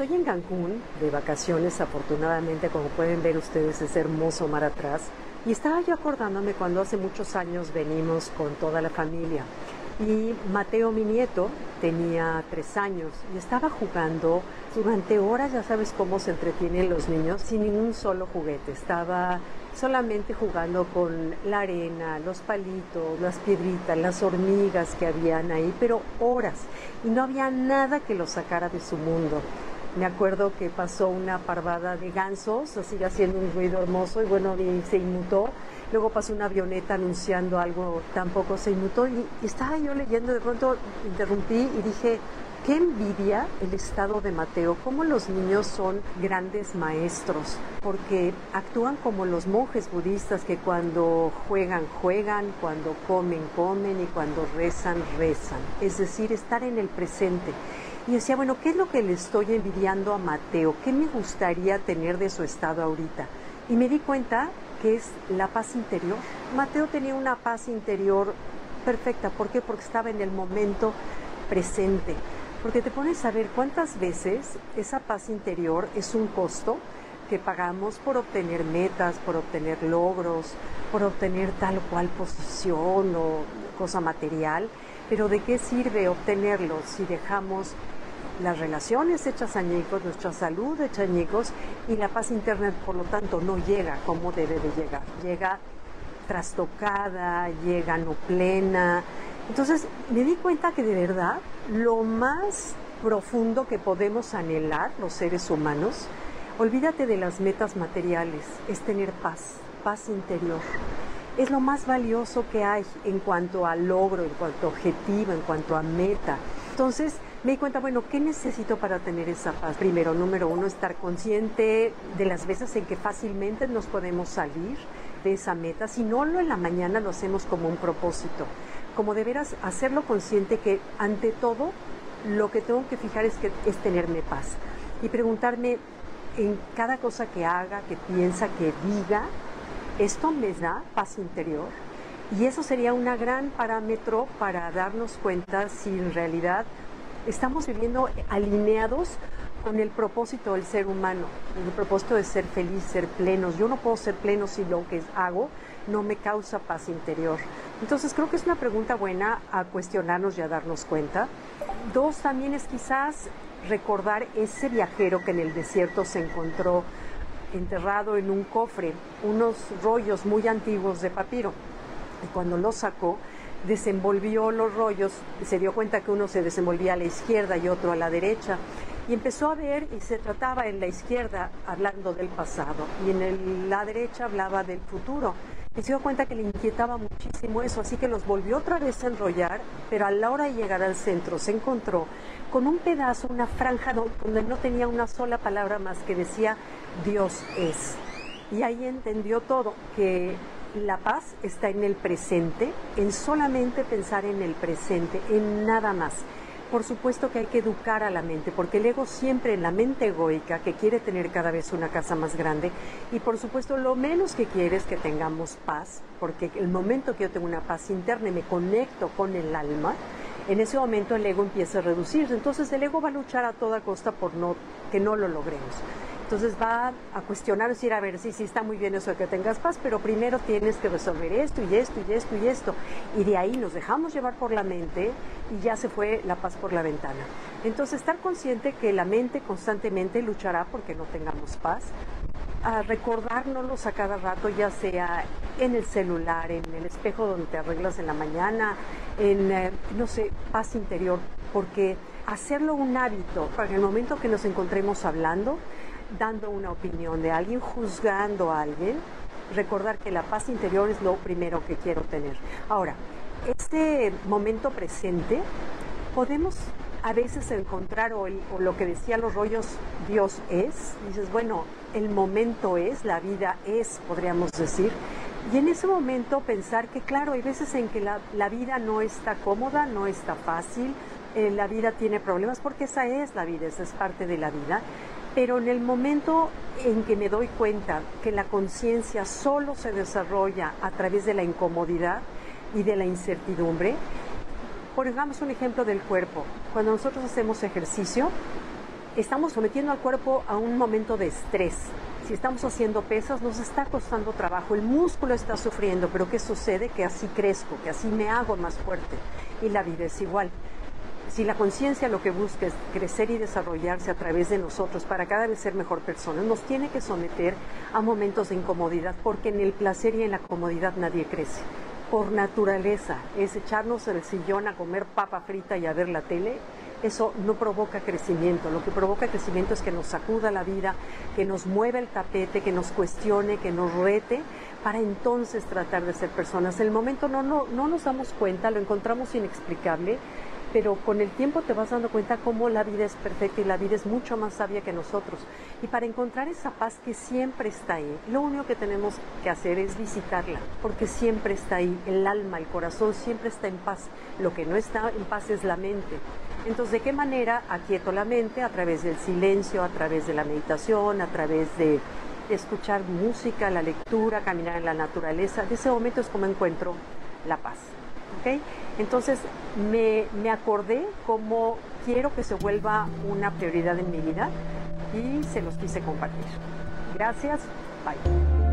estoy en Cancún de vacaciones, afortunadamente, como pueden ver ustedes, es hermoso mar atrás. Y estaba yo acordándome cuando hace muchos años venimos con toda la familia. Y Mateo, mi nieto, tenía tres años y estaba jugando durante horas, ya sabes cómo se entretienen los niños, sin ningún solo juguete. Estaba solamente jugando con la arena, los palitos, las piedritas, las hormigas que habían ahí, pero horas. Y no había nada que lo sacara de su mundo. Me acuerdo que pasó una parvada de gansos, así haciendo un ruido hermoso, y bueno, y se inmutó Luego pasó una avioneta anunciando algo, tampoco se inmutó. Y, estaba yo leyendo, de pronto interrumpí y dije, qué envidia el estado de Mateo, cómo los niños son grandes maestros, porque actúan como los monjes budistas que cuando juegan, juegan, cuando comen, comen y cuando rezan, rezan. Es decir, estar en el presente. Y decía, bueno, ¿qué es lo que le estoy envidiando a Mateo? ¿Qué me gustaría tener de su estado ahorita? Y me di cuenta que es la paz interior. Mateo tenía una paz interior perfecta. ¿Por qué? Porque estaba en el momento presente. Porque te pones a ver cuántas veces esa paz interior es un costo que pagamos por obtener metas, por obtener logros, por obtener tal o cual posición o cosa material. Pero ¿de qué sirve obtenerlo si dejamos las relaciones hechas añicos, nuestra salud hecha añicos y la paz interna, por lo tanto, no llega como debe de llegar. Llega trastocada, llega no plena. Entonces me di cuenta que de verdad lo más profundo que podemos anhelar los seres humanos, olvídate de las metas materiales, es tener paz, paz interior. Es lo más valioso que hay en cuanto a logro, en cuanto a objetivo, en cuanto a meta. Entonces, me di cuenta, bueno, ¿qué necesito para tener esa paz? Primero, número uno, estar consciente de las veces en que fácilmente nos podemos salir de esa meta. Si no lo en la mañana lo hacemos como un propósito, como de veras hacerlo consciente que ante todo lo que tengo que fijar es que es tenerme paz y preguntarme en cada cosa que haga, que piensa, que diga, esto me da paz interior. Y eso sería un gran parámetro para darnos cuenta si en realidad estamos viviendo alineados con el propósito del ser humano, el propósito de ser feliz, ser plenos. Yo no puedo ser pleno si lo que hago no me causa paz interior. Entonces creo que es una pregunta buena a cuestionarnos y a darnos cuenta. Dos, también es quizás recordar ese viajero que en el desierto se encontró enterrado en un cofre, unos rollos muy antiguos de papiro. Y cuando los sacó, desenvolvió los rollos, se dio cuenta que uno se desenvolvía a la izquierda y otro a la derecha, y empezó a ver y se trataba en la izquierda hablando del pasado y en la derecha hablaba del futuro. Y se dio cuenta que le inquietaba muchísimo eso, así que los volvió otra vez a enrollar, pero a la hora de llegar al centro se encontró con un pedazo, una franja donde no tenía una sola palabra más que decía Dios es. Y ahí entendió todo, que la paz está en el presente, en solamente pensar en el presente, en nada más. Por supuesto que hay que educar a la mente, porque el ego siempre en la mente egoica, que quiere tener cada vez una casa más grande, y por supuesto lo menos que quiere es que tengamos paz, porque el momento que yo tengo una paz interna y me conecto con el alma, en ese momento el ego empieza a reducirse. Entonces el ego va a luchar a toda costa por no, que no lo logremos. Entonces va a cuestionar, decir, a ver, sí, sí, está muy bien eso de que tengas paz, pero primero tienes que resolver esto y esto y esto y esto. Y de ahí nos dejamos llevar por la mente y ya se fue la paz por la ventana. Entonces estar consciente que la mente constantemente luchará porque no tengamos paz, a recordárnoslos a cada rato, ya sea en el celular, en el espejo donde te arreglas en la mañana, en, eh, no sé, paz interior, porque hacerlo un hábito para el momento que nos encontremos hablando, dando una opinión de alguien, juzgando a alguien, recordar que la paz interior es lo primero que quiero tener. Ahora, este momento presente, podemos a veces encontrar, o, lo que decían los rollos, Dios es, dices, bueno, el momento es, la vida es, podríamos decir, y en ese momento pensar que, claro, hay veces en que la, vida no está cómoda, no está fácil, eh, la vida tiene problemas, porque esa es la vida, esa es parte de la vida, pero en el momento en que me doy cuenta que la conciencia solo se desarrolla a través de la incomodidad y de la incertidumbre, pongamos un ejemplo del cuerpo. Cuando nosotros hacemos ejercicio, estamos sometiendo al cuerpo a un momento de estrés. Si estamos haciendo pesas, nos está costando trabajo, el músculo está sufriendo, pero ¿qué sucede? Que así crezco, que así me hago más fuerte. Y la vida es igual. Si la conciencia lo que busca es crecer y desarrollarse a través de nosotros para cada vez ser mejor persona, nos tiene que someter a momentos de incomodidad, porque en el placer y en la comodidad nadie crece. Por naturaleza, es echarnos el sillón a comer papa frita y a ver la tele, eso no provoca crecimiento. Lo que provoca crecimiento es que nos sacuda la vida, que nos mueva el tapete, que nos cuestione, que nos rete, para entonces tratar de ser personas. En el momento no, no, no nos damos cuenta, lo encontramos inexplicable, pero con el tiempo te vas dando cuenta cómo la vida es perfecta y la vida es mucho más sabia que nosotros. Y para encontrar esa paz que siempre está ahí, lo único que tenemos que hacer es visitarla, porque siempre está ahí, el alma, el corazón siempre está en paz. Lo que no está en paz es la mente. Entonces, ¿de qué manera aquieto la mente? A través del silencio, a través de la meditación, a través de escuchar música, la lectura, caminar en la naturaleza. De ese momento es como encuentro la paz. Entonces me, me acordé cómo quiero que se vuelva una prioridad en mi vida y se los quise compartir. Gracias, bye.